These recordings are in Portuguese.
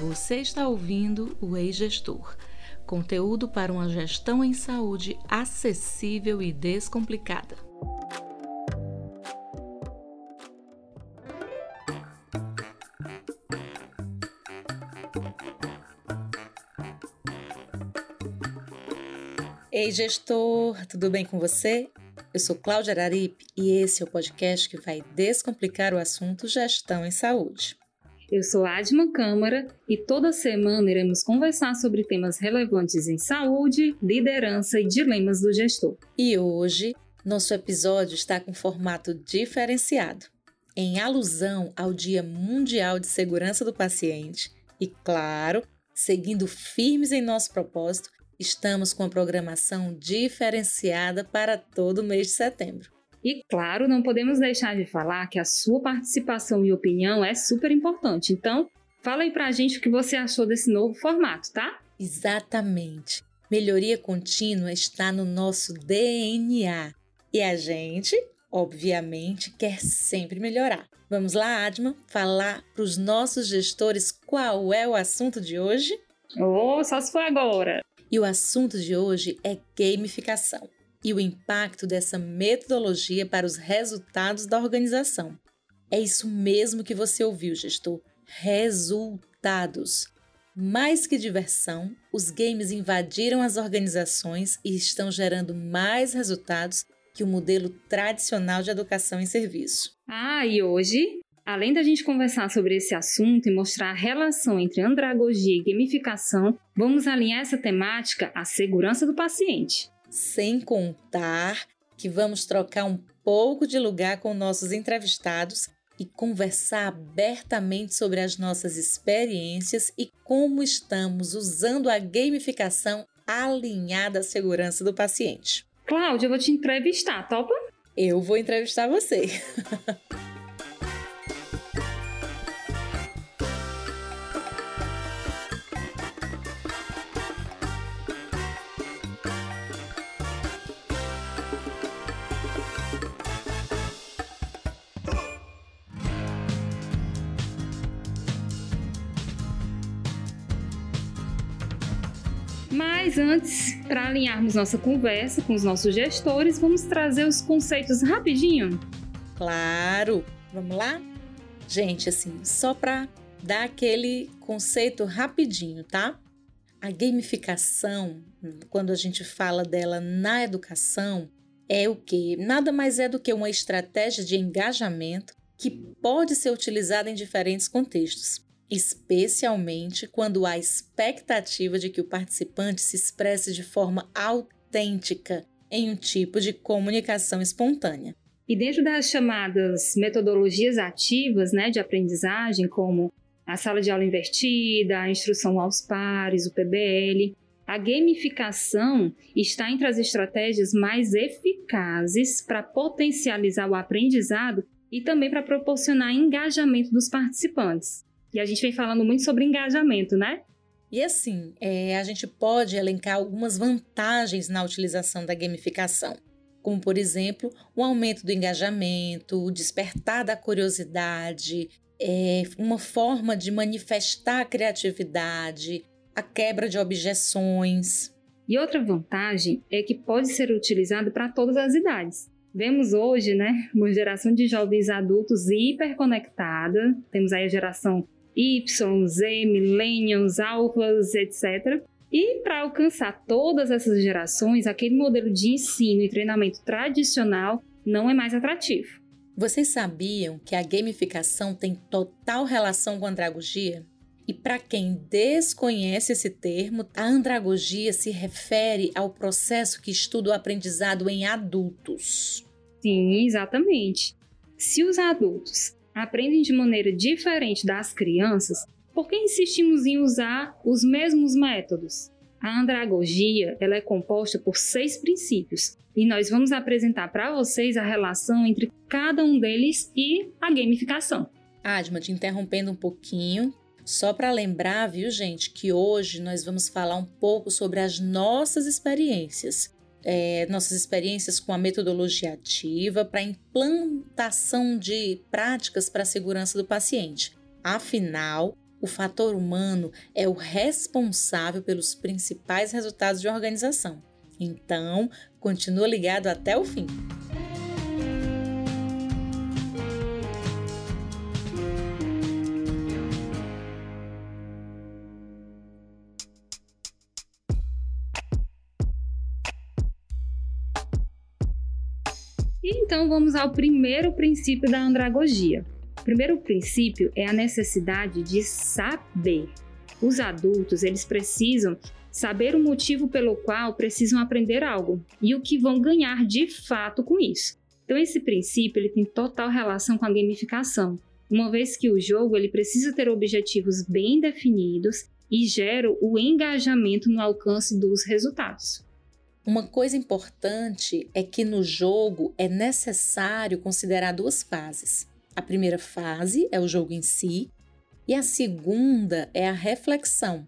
Você está ouvindo o Ei-Gestor, conteúdo para uma gestão em saúde acessível e descomplicada. Ei, gestor, tudo bem com você? Eu sou Cláudia Araripe e esse é o podcast que vai descomplicar o assunto gestão em saúde. Eu sou Adma Câmara e toda semana iremos conversar sobre temas relevantes em saúde, liderança e dilemas do gestor. E hoje, nosso episódio está com formato diferenciado, em alusão ao Dia Mundial de Segurança do Paciente e, claro, seguindo firmes em nosso propósito, estamos com a programação diferenciada para todo o mês de setembro. E claro, não podemos deixar de falar que a sua participação e opinião é super importante. Então, fala aí pra gente o que você achou desse novo formato, tá? Exatamente. Melhoria contínua está no nosso DNA. E a gente, obviamente, quer sempre melhorar. Vamos lá, Adma, falar para os nossos gestores qual é o assunto de hoje? Oh, só se for agora! E o assunto de hoje é gamificação e o impacto dessa metodologia para os resultados da organização. É isso mesmo que você ouviu, gestor: resultados. Mais que diversão, os games invadiram as organizações e estão gerando mais resultados que o modelo tradicional de educação em serviço. Ah, e hoje, além da gente conversar sobre esse assunto e mostrar a relação entre andragogia e gamificação, vamos alinhar essa temática à segurança do paciente sem contar que vamos trocar um pouco de lugar com nossos entrevistados e conversar abertamente sobre as nossas experiências e como estamos usando a gamificação alinhada à segurança do paciente. Cláudia, eu vou te entrevistar, topa? Eu vou entrevistar você. Mas antes, para alinharmos nossa conversa com os nossos gestores, vamos trazer os conceitos rapidinho? Claro! Vamos lá? Gente, assim, só para dar aquele conceito rapidinho, tá? A gamificação, quando a gente fala dela na educação, é o que? Nada mais é do que uma estratégia de engajamento que pode ser utilizada em diferentes contextos especialmente quando há expectativa de que o participante se expresse de forma autêntica em um tipo de comunicação espontânea. E dentro das chamadas metodologias ativas né, de aprendizagem, como a sala de aula invertida, a instrução aos pares, o PBL, a gamificação está entre as estratégias mais eficazes para potencializar o aprendizado e também para proporcionar engajamento dos participantes. E a gente vem falando muito sobre engajamento, né? E assim, é, a gente pode elencar algumas vantagens na utilização da gamificação, como por exemplo, o aumento do engajamento, o despertar da curiosidade, é, uma forma de manifestar a criatividade, a quebra de objeções. E outra vantagem é que pode ser utilizado para todas as idades. Vemos hoje, né, uma geração de jovens adultos hiperconectada. Temos aí a geração Y, Z, Millennials, Alphas, etc. E para alcançar todas essas gerações, aquele modelo de ensino e treinamento tradicional não é mais atrativo. Vocês sabiam que a gamificação tem total relação com a andragogia? E para quem desconhece esse termo, a andragogia se refere ao processo que estuda o aprendizado em adultos. Sim, exatamente. Se os adultos aprendem de maneira diferente das crianças, por que insistimos em usar os mesmos métodos? A andragogia ela é composta por seis princípios e nós vamos apresentar para vocês a relação entre cada um deles e a gamificação. Adma, te interrompendo um pouquinho, só para lembrar, viu, gente, que hoje nós vamos falar um pouco sobre as nossas experiências é, nossas experiências com a metodologia ativa para implantação de práticas para a segurança do paciente. Afinal, o fator humano é o responsável pelos principais resultados de organização. Então, continua ligado até o fim. Então vamos ao primeiro princípio da andragogia. O primeiro princípio é a necessidade de saber. Os adultos, eles precisam saber o motivo pelo qual precisam aprender algo e o que vão ganhar de fato com isso. Então esse princípio ele tem total relação com a gamificação, uma vez que o jogo ele precisa ter objetivos bem definidos e gera o engajamento no alcance dos resultados. Uma coisa importante é que no jogo é necessário considerar duas fases. A primeira fase é o jogo em si, e a segunda é a reflexão.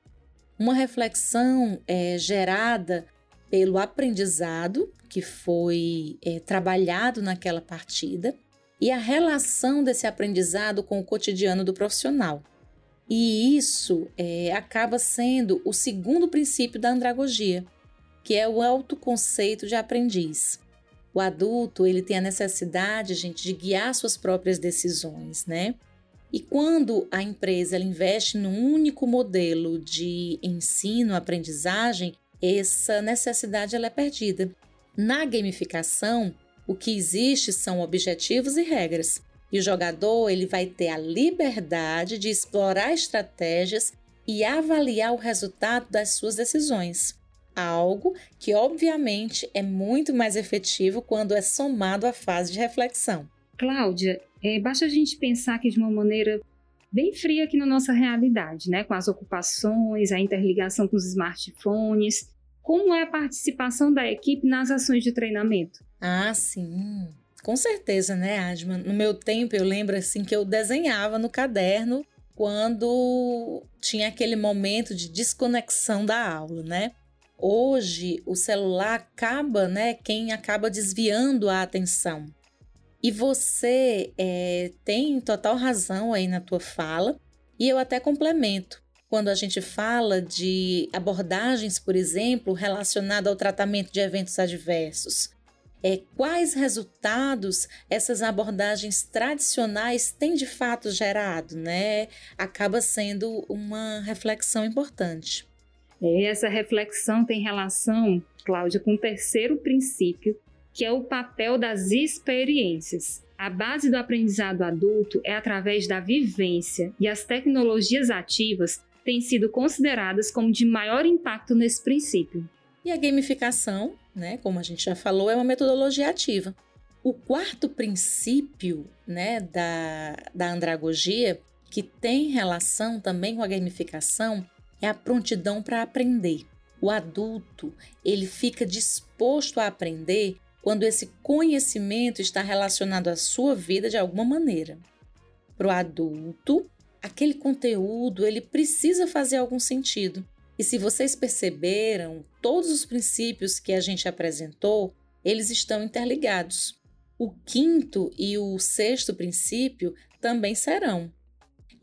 Uma reflexão é gerada pelo aprendizado que foi é, trabalhado naquela partida e a relação desse aprendizado com o cotidiano do profissional. E isso é, acaba sendo o segundo princípio da andragogia, que é o autoconceito de aprendiz. O adulto, ele tem a necessidade, gente, de guiar suas próprias decisões, né? E quando a empresa investe num único modelo de ensino, aprendizagem, essa necessidade ela é perdida. Na gamificação, o que existe são objetivos e regras. E o jogador ele vai ter a liberdade de explorar estratégias e avaliar o resultado das suas decisões algo que obviamente é muito mais efetivo quando é somado à fase de reflexão. Cláudia, é, basta a gente pensar que de uma maneira bem fria aqui na nossa realidade, né? Com as ocupações, a interligação com os smartphones. Como é a participação da equipe nas ações de treinamento? Ah, sim. Com certeza, né, Adma? No meu tempo, eu lembro assim que eu desenhava no caderno quando tinha aquele momento de desconexão da aula, né? Hoje o celular acaba, né? Quem acaba desviando a atenção. E você é, tem total razão aí na tua fala, e eu até complemento. Quando a gente fala de abordagens, por exemplo, relacionadas ao tratamento de eventos adversos, é, quais resultados essas abordagens tradicionais têm de fato gerado, né? Acaba sendo uma reflexão importante. Essa reflexão tem relação, Cláudia, com o terceiro princípio, que é o papel das experiências. A base do aprendizado adulto é através da vivência e as tecnologias ativas têm sido consideradas como de maior impacto nesse princípio. E a gamificação, né, como a gente já falou, é uma metodologia ativa. O quarto princípio né, da, da andragogia, que tem relação também com a gamificação, é a prontidão para aprender. O adulto, ele fica disposto a aprender quando esse conhecimento está relacionado à sua vida de alguma maneira. Para o adulto, aquele conteúdo ele precisa fazer algum sentido. E se vocês perceberam, todos os princípios que a gente apresentou, eles estão interligados. O quinto e o sexto princípio também serão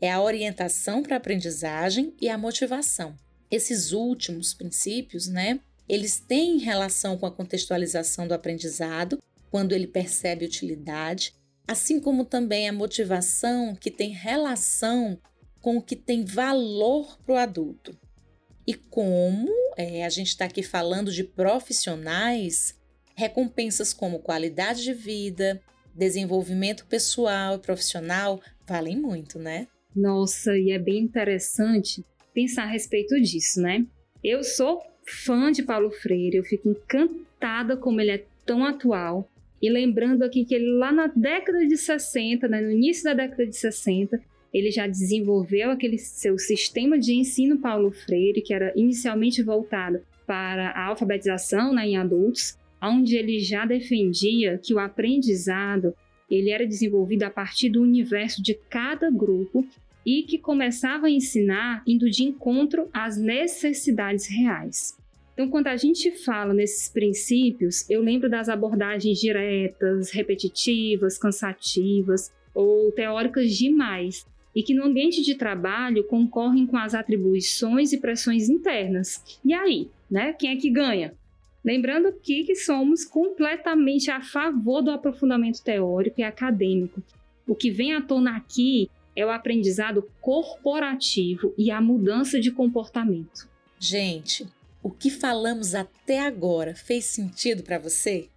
é a orientação para a aprendizagem e a motivação. Esses últimos princípios, né, eles têm relação com a contextualização do aprendizado, quando ele percebe utilidade, assim como também a motivação que tem relação com o que tem valor para o adulto. E como é, a gente está aqui falando de profissionais, recompensas como qualidade de vida, desenvolvimento pessoal e profissional valem muito, né? Nossa, e é bem interessante pensar a respeito disso, né? Eu sou fã de Paulo Freire, eu fico encantada como ele é tão atual. E lembrando aqui que ele lá na década de 60, né, no início da década de 60, ele já desenvolveu aquele seu sistema de ensino Paulo Freire, que era inicialmente voltado para a alfabetização né, em adultos, onde ele já defendia que o aprendizado ele era desenvolvido a partir do universo de cada grupo e que começava a ensinar indo de encontro às necessidades reais. Então, quando a gente fala nesses princípios, eu lembro das abordagens diretas, repetitivas, cansativas ou teóricas demais. e que no ambiente de trabalho concorrem com as atribuições e pressões internas. E aí, né? Quem é que ganha? Lembrando aqui que somos completamente a favor do aprofundamento teórico e acadêmico. O que vem à tona aqui é o aprendizado corporativo e a mudança de comportamento. Gente, o que falamos até agora fez sentido para você?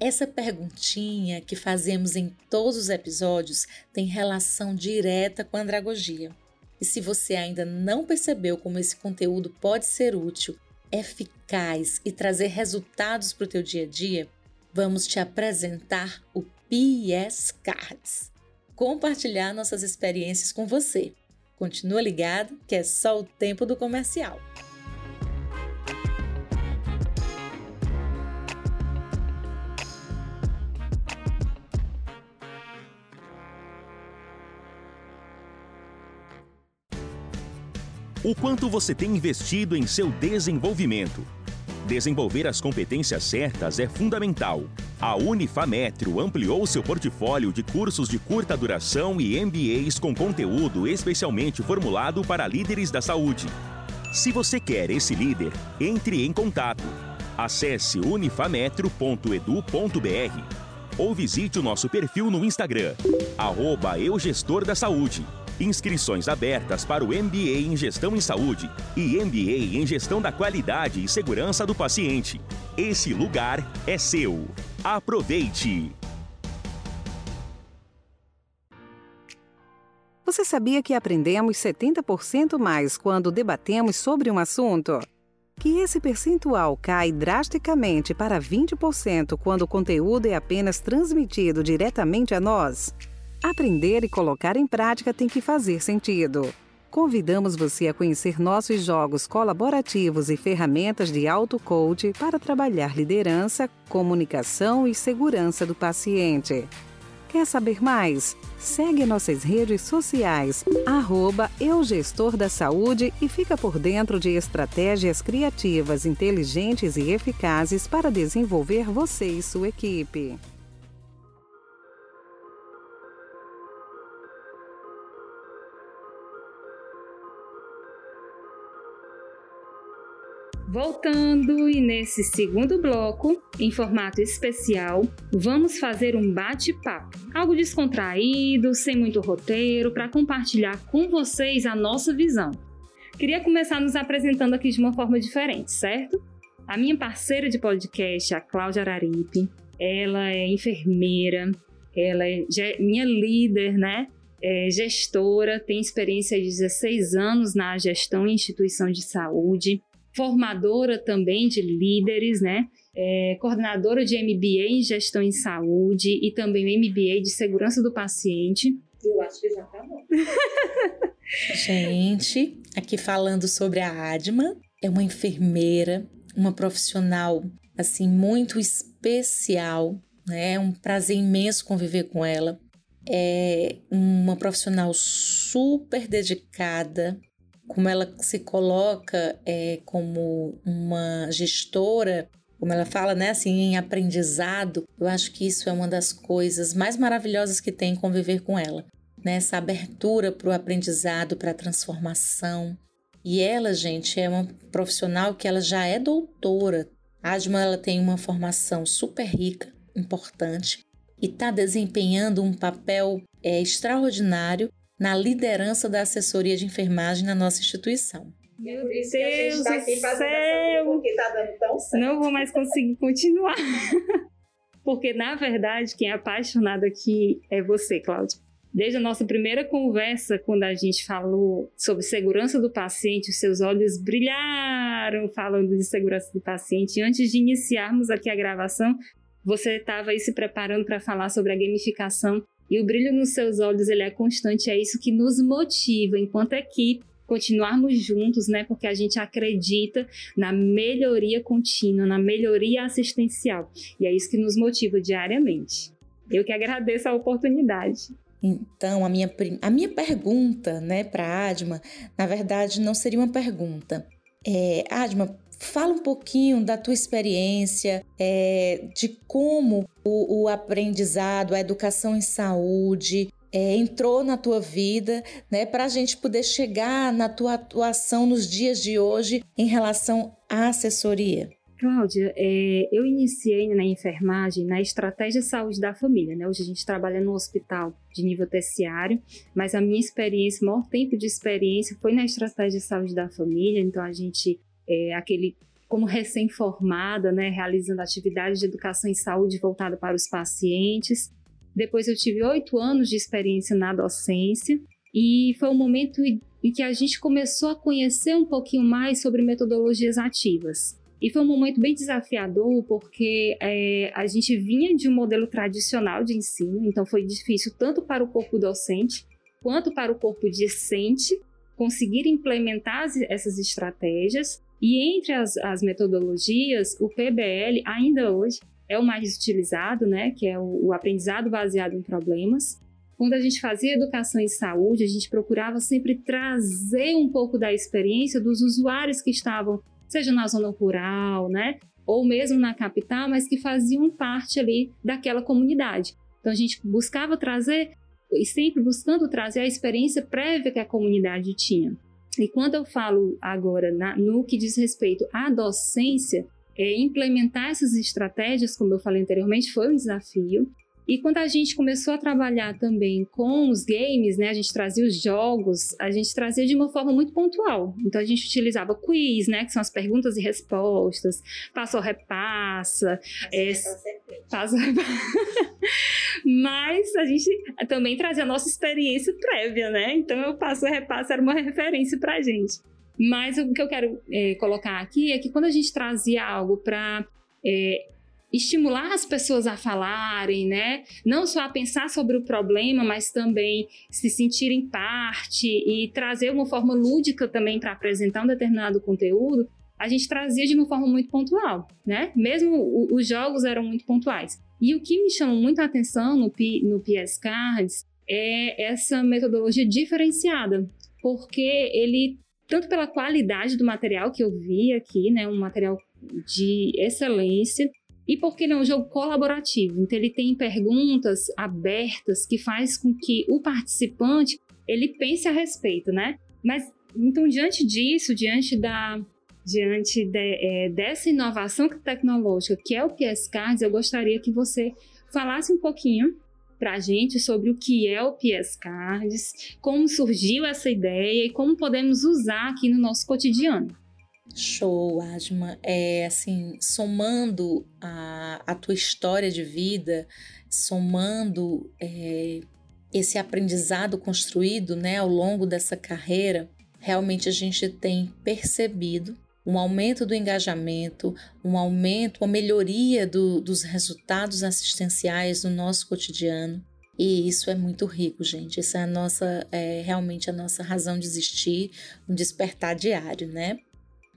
Essa perguntinha que fazemos em todos os episódios tem relação direta com a andragogia. E se você ainda não percebeu como esse conteúdo pode ser útil, eficaz e trazer resultados para o teu dia a dia, vamos te apresentar o PS Cards. Compartilhar nossas experiências com você. Continua ligado que é só o tempo do comercial. O quanto você tem investido em seu desenvolvimento. Desenvolver as competências certas é fundamental. A Unifametro ampliou seu portfólio de cursos de curta duração e MBAs com conteúdo especialmente formulado para líderes da saúde. Se você quer esse líder, entre em contato. Acesse unifametro.edu.br ou visite o nosso perfil no Instagram, arroba Saúde. Inscrições abertas para o MBA em Gestão em Saúde e MBA em Gestão da Qualidade e Segurança do Paciente. Esse lugar é seu. Aproveite! Você sabia que aprendemos 70% mais quando debatemos sobre um assunto? Que esse percentual cai drasticamente para 20% quando o conteúdo é apenas transmitido diretamente a nós? Aprender e colocar em prática tem que fazer sentido. Convidamos você a conhecer nossos jogos colaborativos e ferramentas de auto-coach para trabalhar liderança, comunicação e segurança do paciente. Quer saber mais? Segue nossas redes sociais, arroba Eugestor da Saúde e fica por dentro de estratégias criativas, inteligentes e eficazes para desenvolver você e sua equipe. Voltando e nesse segundo bloco, em formato especial, vamos fazer um bate-papo, algo descontraído, sem muito roteiro, para compartilhar com vocês a nossa visão. Queria começar nos apresentando aqui de uma forma diferente, certo? A minha parceira de podcast, a Cláudia Araripe, ela é enfermeira, ela é minha líder, né? É gestora, tem experiência de 16 anos na gestão em instituição de saúde formadora também de líderes, né? É, coordenadora de MBA em gestão em saúde e também o MBA de segurança do paciente. Eu acho que já tá bom. Gente, aqui falando sobre a Adma, é uma enfermeira, uma profissional assim muito especial, né? É um prazer imenso conviver com ela. É uma profissional super dedicada, como ela se coloca é, como uma gestora, como ela fala, né, assim, em aprendizado, eu acho que isso é uma das coisas mais maravilhosas que tem conviver com ela, né, essa abertura para o aprendizado, para a transformação. E ela, gente, é uma profissional que ela já é doutora. A Adma, ela tem uma formação super rica, importante, e está desempenhando um papel é, extraordinário na liderança da assessoria de enfermagem na nossa instituição. Meu Deus tá do céu! Porque tá dando tão certo. Não vou mais conseguir continuar. porque, na verdade, quem é apaixonado aqui é você, Cláudia. Desde a nossa primeira conversa, quando a gente falou sobre segurança do paciente, os seus olhos brilharam falando de segurança do paciente. Antes de iniciarmos aqui a gravação, você estava aí se preparando para falar sobre a gamificação e o brilho nos seus olhos, ele é constante, é isso que nos motiva enquanto equipe continuarmos juntos, né? Porque a gente acredita na melhoria contínua, na melhoria assistencial. E é isso que nos motiva diariamente. Eu que agradeço a oportunidade. Então, a minha, a minha pergunta, né, para a Adma, na verdade, não seria uma pergunta. É, Adma, Fala um pouquinho da tua experiência, é, de como o, o aprendizado, a educação em saúde é, entrou na tua vida, né, para a gente poder chegar na tua atuação nos dias de hoje em relação à assessoria? Cláudia, é, eu iniciei na enfermagem na estratégia saúde da família. Né? Hoje a gente trabalha no hospital de nível terciário, mas a minha experiência, o maior tempo de experiência foi na estratégia saúde da família. Então a gente, é, aquele como recém-formada, né, realizando atividades de educação em saúde voltada para os pacientes. Depois eu tive oito anos de experiência na docência e foi um momento em que a gente começou a conhecer um pouquinho mais sobre metodologias ativas. E foi um momento bem desafiador, porque é, a gente vinha de um modelo tradicional de ensino, então foi difícil tanto para o corpo docente quanto para o corpo discente conseguir implementar essas estratégias. E entre as, as metodologias, o PBL ainda hoje é o mais utilizado, né, que é o, o aprendizado baseado em problemas. Quando a gente fazia educação em saúde, a gente procurava sempre trazer um pouco da experiência dos usuários que estavam seja na zona rural, né? Ou mesmo na capital, mas que faziam parte ali daquela comunidade. Então a gente buscava trazer e sempre buscando trazer a experiência prévia que a comunidade tinha. E quando eu falo agora na, no que diz respeito à docência, é, implementar essas estratégias, como eu falei anteriormente, foi um desafio. E quando a gente começou a trabalhar também com os games, né, a gente trazia os jogos, a gente trazia de uma forma muito pontual. Então a gente utilizava quiz, né, que são as perguntas e respostas, passo ou repassa, é, passo Mas a gente também trazia a nossa experiência prévia, né? Então o passo ou repassa era uma referência para a gente. Mas o que eu quero é, colocar aqui é que quando a gente trazia algo para é, estimular as pessoas a falarem, né? Não só a pensar sobre o problema, mas também se sentirem parte e trazer uma forma lúdica também para apresentar um determinado conteúdo, a gente trazia de uma forma muito pontual, né? Mesmo os jogos eram muito pontuais. E o que me chama muito a atenção no, P, no PS Cards é essa metodologia diferenciada, porque ele, tanto pela qualidade do material que eu vi aqui, né? Um material de excelência, e porque ele é um jogo colaborativo, então ele tem perguntas abertas que faz com que o participante ele pense a respeito, né? Mas então diante disso, diante da diante de, é, dessa inovação tecnológica que é o PS Cards, eu gostaria que você falasse um pouquinho para a gente sobre o que é o PS Cards, como surgiu essa ideia e como podemos usar aqui no nosso cotidiano. Show, Asma. É assim, somando a, a tua história de vida, somando é, esse aprendizado construído né, ao longo dessa carreira, realmente a gente tem percebido um aumento do engajamento, um aumento, uma melhoria do, dos resultados assistenciais no nosso cotidiano. E isso é muito rico, gente. Isso é a nossa, é realmente a nossa razão de existir, um despertar diário, né?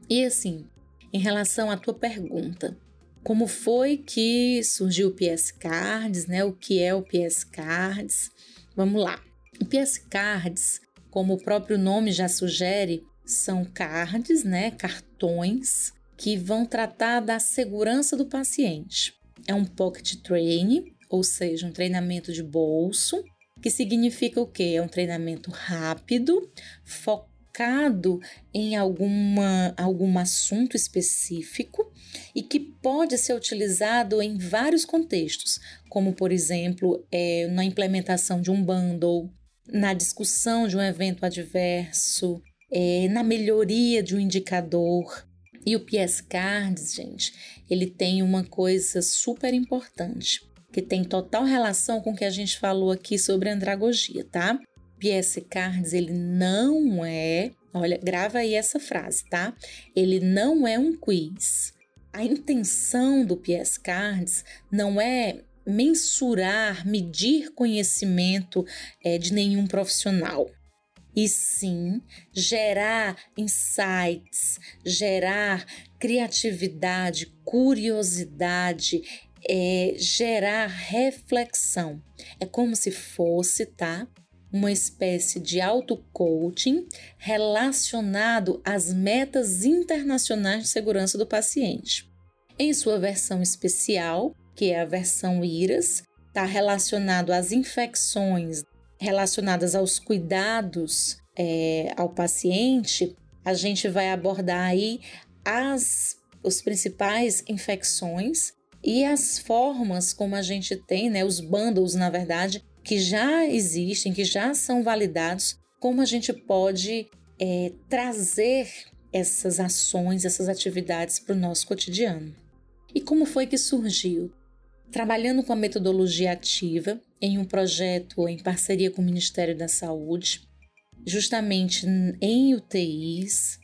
E assim, em relação à tua pergunta, como foi que surgiu o PS Cards, né? O que é o PS Cards? Vamos lá. O PS Cards, como o próprio nome já sugere, são cards, né? Cartões que vão tratar da segurança do paciente. É um pocket training, ou seja, um treinamento de bolso, que significa o quê? É um treinamento rápido, focado focado em alguma, algum assunto específico e que pode ser utilizado em vários contextos, como, por exemplo, é, na implementação de um bundle, na discussão de um evento adverso, é, na melhoria de um indicador. E o PS Cards, gente, ele tem uma coisa super importante, que tem total relação com o que a gente falou aqui sobre andragogia, tá? PS Cards, ele não é, olha, grava aí essa frase, tá? Ele não é um quiz. A intenção do PS Cards não é mensurar, medir conhecimento é, de nenhum profissional, e sim gerar insights, gerar criatividade, curiosidade, é, gerar reflexão. É como se fosse, tá? Uma espécie de auto-coaching relacionado às metas internacionais de segurança do paciente. Em sua versão especial, que é a versão IRAS, está relacionado às infecções relacionadas aos cuidados é, ao paciente, a gente vai abordar aí as os principais infecções e as formas como a gente tem, né, os bundles, na verdade, que já existem, que já são validados, como a gente pode é, trazer essas ações, essas atividades para o nosso cotidiano. E como foi que surgiu? Trabalhando com a metodologia ativa em um projeto em parceria com o Ministério da Saúde, justamente em UTIs,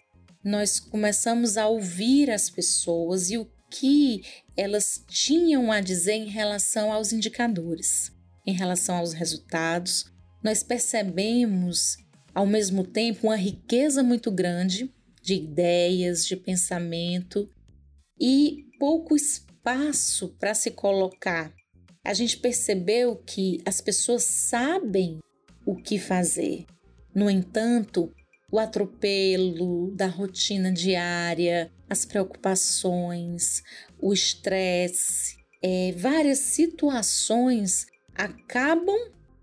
nós começamos a ouvir as pessoas e o que elas tinham a dizer em relação aos indicadores, em relação aos resultados. Nós percebemos, ao mesmo tempo, uma riqueza muito grande de ideias, de pensamento e pouco espaço para se colocar. A gente percebeu que as pessoas sabem o que fazer. No entanto, o atropelo da rotina diária, as preocupações, o estresse, é, várias situações acabam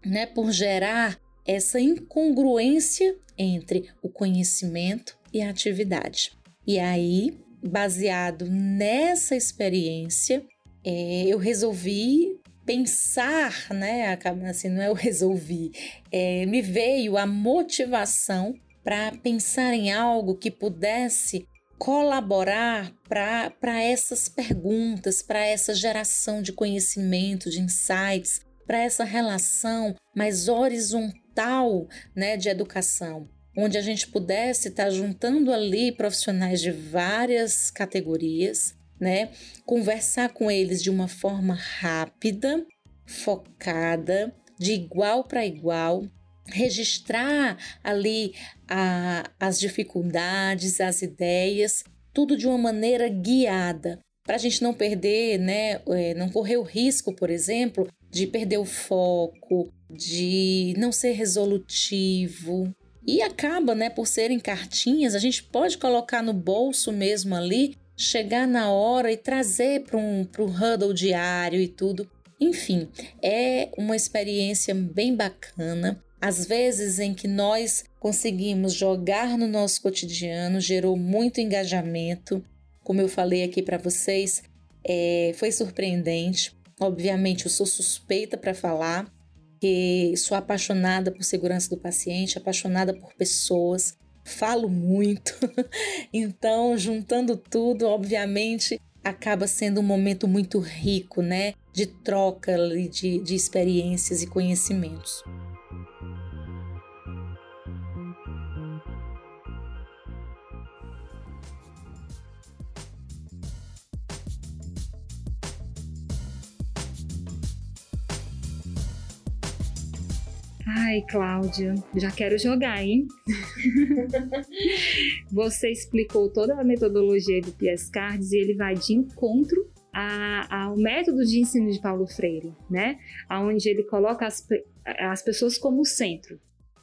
né, por gerar essa incongruência entre o conhecimento e a atividade. E aí, baseado nessa experiência, é, eu resolvi pensar, né? Assim, não é eu resolvi, é, me veio a motivação para pensar em algo que pudesse colaborar para essas perguntas, para essa geração de conhecimento, de insights, para essa relação mais horizontal né, de educação, onde a gente pudesse estar tá juntando ali profissionais de várias categorias, né, conversar com eles de uma forma rápida, focada, de igual para igual, registrar ali a, as dificuldades, as ideias, tudo de uma maneira guiada, para a gente não perder, né, é, não correr o risco, por exemplo, de perder o foco, de não ser resolutivo. E acaba, né, por serem cartinhas, a gente pode colocar no bolso mesmo ali, chegar na hora e trazer para um pro huddle diário e tudo. Enfim, é uma experiência bem bacana. Às vezes em que nós conseguimos jogar no nosso cotidiano, gerou muito engajamento. Como eu falei aqui para vocês, é, foi surpreendente. Obviamente, eu sou suspeita para falar, que sou apaixonada por segurança do paciente, apaixonada por pessoas, falo muito. então, juntando tudo, obviamente, acaba sendo um momento muito rico, né? De troca de, de experiências e conhecimentos. Ai, Cláudia, já quero jogar, hein? Você explicou toda a metodologia do PS Cards e ele vai de encontro a, ao método de ensino de Paulo Freire, né? Onde ele coloca as, as pessoas como centro.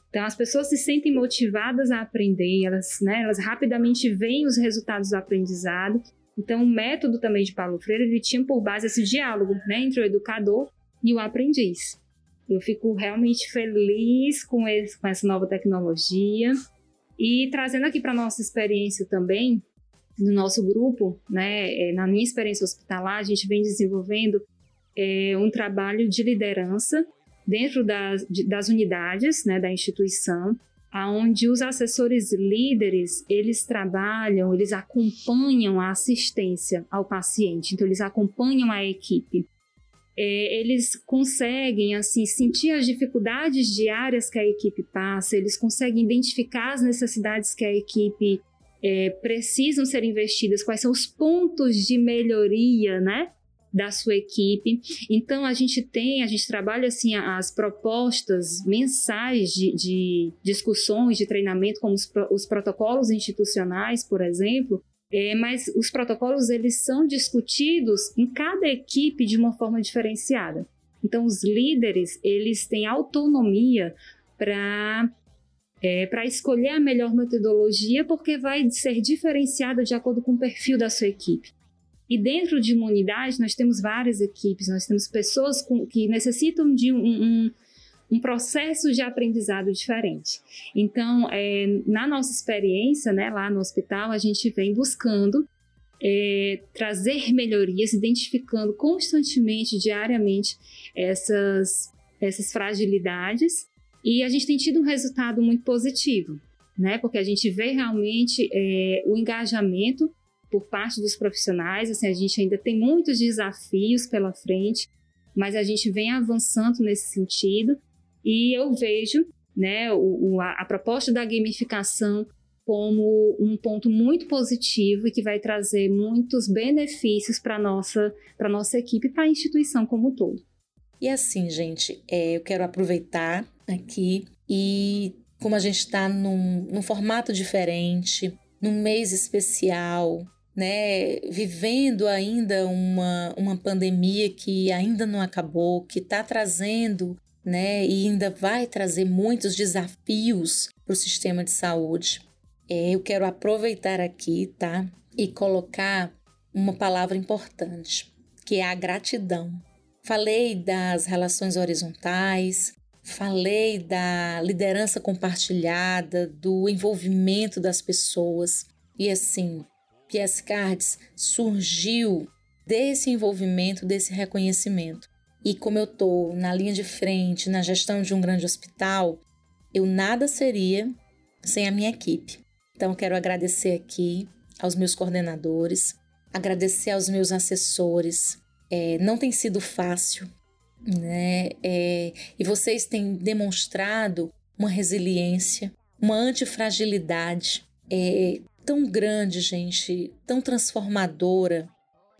Então, as pessoas se sentem motivadas a aprender, elas, né, elas rapidamente veem os resultados do aprendizado. Então, o método também de Paulo Freire ele tinha por base esse diálogo né, entre o educador e o aprendiz. Eu fico realmente feliz com, esse, com essa nova tecnologia. E trazendo aqui para nossa experiência também no nosso grupo, né, é, na minha experiência hospitalar, a gente vem desenvolvendo é, um trabalho de liderança dentro das, das unidades né, da instituição, aonde os assessores líderes eles trabalham, eles acompanham a assistência ao paciente, então eles acompanham a equipe é, eles conseguem assim sentir as dificuldades diárias que a equipe passa, eles conseguem identificar as necessidades que a equipe é, precisam ser investidas, quais são os pontos de melhoria, né? da sua equipe. Então a gente tem, a gente trabalha assim as propostas mensais de, de discussões, de treinamento, como os, os protocolos institucionais, por exemplo, é, mas os protocolos eles são discutidos em cada equipe de uma forma diferenciada. Então, os líderes eles têm autonomia para é, para escolher a melhor metodologia, porque vai ser diferenciada de acordo com o perfil da sua equipe. E dentro de uma unidade, nós temos várias equipes, nós temos pessoas com, que necessitam de um, um, um processo de aprendizado diferente. Então, é, na nossa experiência, né, lá no hospital, a gente vem buscando é, trazer melhorias, identificando constantemente, diariamente, essas, essas fragilidades, e a gente tem tido um resultado muito positivo, né? Porque a gente vê realmente é, o engajamento por parte dos profissionais, assim, a gente ainda tem muitos desafios pela frente, mas a gente vem avançando nesse sentido e eu vejo né, o, a, a proposta da gamificação como um ponto muito positivo e que vai trazer muitos benefícios para a nossa, nossa equipe e para a instituição como um todo. E assim, gente, é, eu quero aproveitar aqui e como a gente está num, num formato diferente, num mês especial, né, vivendo ainda uma, uma pandemia que ainda não acabou, que está trazendo né, e ainda vai trazer muitos desafios para o sistema de saúde. É, eu quero aproveitar aqui, tá, e colocar uma palavra importante, que é a gratidão. Falei das relações horizontais, falei da liderança compartilhada, do envolvimento das pessoas. E assim, PS Cards surgiu desse envolvimento, desse reconhecimento. E como eu estou na linha de frente, na gestão de um grande hospital, eu nada seria sem a minha equipe. Então, quero agradecer aqui aos meus coordenadores, agradecer aos meus assessores. É, não tem sido fácil, né? É, e vocês têm demonstrado uma resiliência, uma antifragilidade é, tão grande, gente, tão transformadora,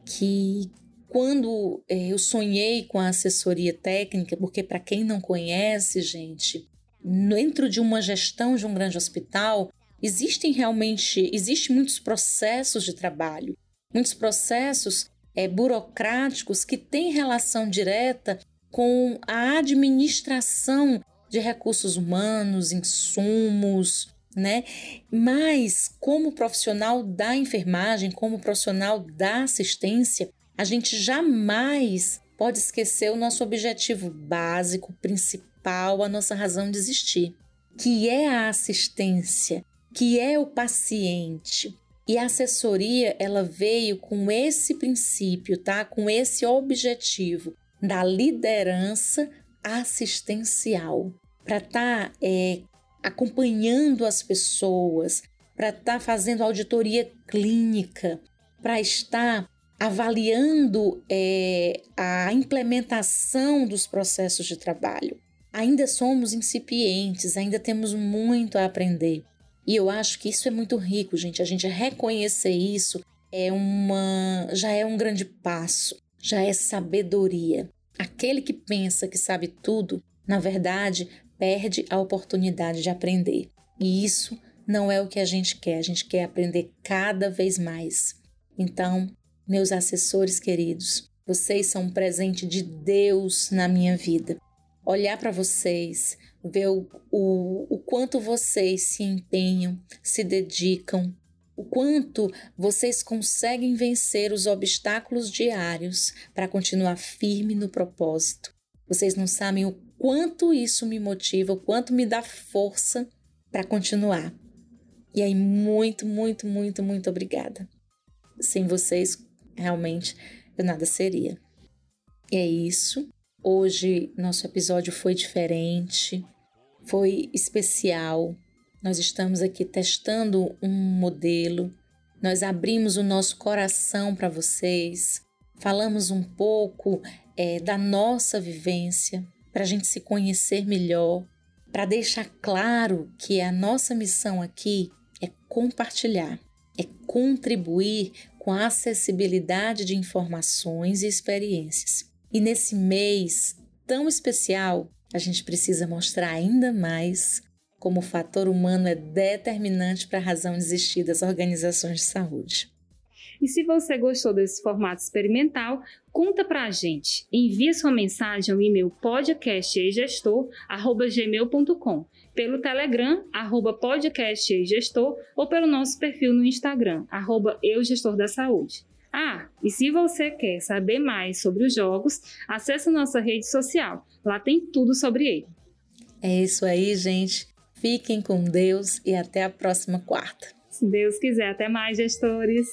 que quando é, eu sonhei com a assessoria técnica, porque para quem não conhece, gente, dentro de uma gestão de um grande hospital, existem realmente, existem muitos processos de trabalho, muitos processos é, burocráticos que têm relação direta com a administração de recursos humanos, insumos, né? Mas como profissional da enfermagem, como profissional da assistência, a gente jamais pode esquecer o nosso objetivo básico, principal, a nossa razão de existir, que é a assistência, que é o paciente. E a assessoria, ela veio com esse princípio, tá? Com esse objetivo da liderança assistencial, para estar tá, é, acompanhando as pessoas, para estar tá fazendo auditoria clínica, para estar avaliando é, a implementação dos processos de trabalho. Ainda somos incipientes, ainda temos muito a aprender. E eu acho que isso é muito rico, gente. A gente reconhecer isso é uma já é um grande passo, já é sabedoria. Aquele que pensa que sabe tudo, na verdade, perde a oportunidade de aprender. E isso não é o que a gente quer. A gente quer aprender cada vez mais. Então, meus assessores queridos, vocês são um presente de Deus na minha vida. Olhar para vocês, ver o, o, o quanto vocês se empenham, se dedicam, o quanto vocês conseguem vencer os obstáculos diários para continuar firme no propósito. Vocês não sabem o quanto isso me motiva, o quanto me dá força para continuar. E aí, muito, muito, muito, muito obrigada. Sem vocês, realmente eu nada seria. É isso. Hoje nosso episódio foi diferente, foi especial. Nós estamos aqui testando um modelo. Nós abrimos o nosso coração para vocês, falamos um pouco é, da nossa vivência, para a gente se conhecer melhor, para deixar claro que a nossa missão aqui é compartilhar, é contribuir com a acessibilidade de informações e experiências. E nesse mês tão especial, a gente precisa mostrar ainda mais como o fator humano é determinante para a razão de existir das organizações de saúde. E se você gostou desse formato experimental, conta pra gente. Envie sua mensagem ao e-mail podcastegestor@gmail.com pelo Telegram, arroba podcast gestor, ou pelo nosso perfil no Instagram, arroba eu gestor da saúde. Ah, e se você quer saber mais sobre os jogos, acesse nossa rede social. Lá tem tudo sobre ele. É isso aí, gente. Fiquem com Deus e até a próxima quarta. Se Deus quiser, até mais, gestores.